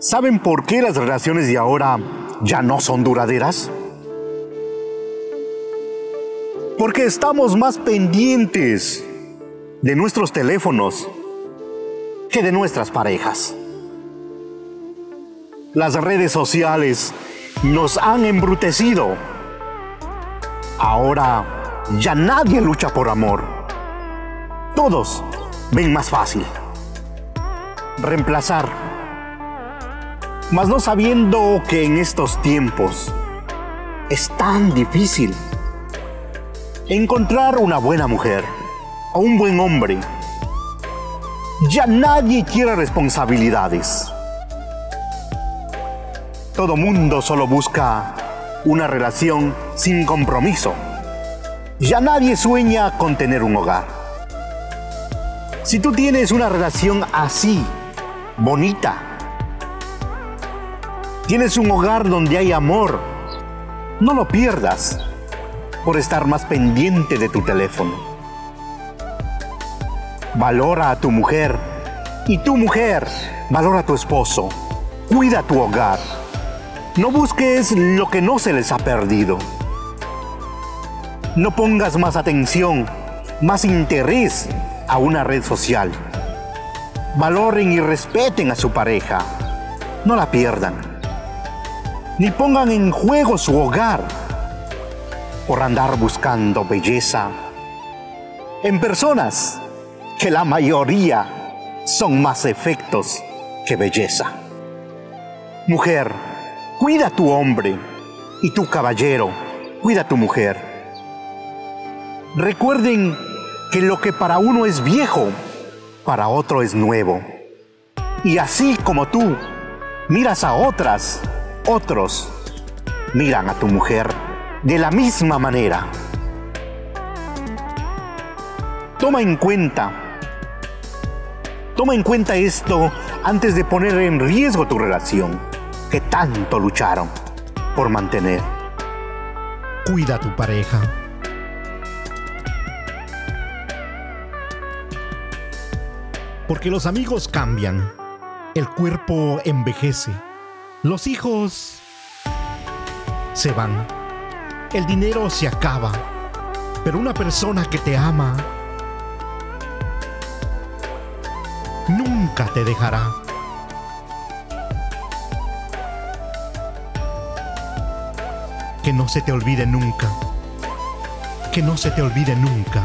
¿Saben por qué las relaciones de ahora ya no son duraderas? Porque estamos más pendientes de nuestros teléfonos que de nuestras parejas. Las redes sociales nos han embrutecido. Ahora ya nadie lucha por amor. Todos ven más fácil. Reemplazar. Mas no sabiendo que en estos tiempos es tan difícil encontrar una buena mujer o un buen hombre. Ya nadie quiere responsabilidades. Todo mundo solo busca una relación sin compromiso. Ya nadie sueña con tener un hogar. Si tú tienes una relación así, bonita, tienes un hogar donde hay amor, no lo pierdas por estar más pendiente de tu teléfono. Valora a tu mujer y tu mujer valora a tu esposo. Cuida tu hogar. No busques lo que no se les ha perdido. No pongas más atención, más interés a una red social. Valoren y respeten a su pareja. No la pierdan. Ni pongan en juego su hogar por andar buscando belleza en personas que la mayoría son más efectos que belleza. Mujer, cuida a tu hombre y tu caballero, cuida a tu mujer. Recuerden que lo que para uno es viejo, para otro es nuevo. Y así como tú miras a otras, otros miran a tu mujer de la misma manera. Toma en cuenta, toma en cuenta esto antes de poner en riesgo tu relación que tanto lucharon por mantener. Cuida a tu pareja. Porque los amigos cambian, el cuerpo envejece, los hijos se van el dinero se acaba, pero una persona que te ama nunca te dejará. Que no se te olvide nunca. Que no se te olvide nunca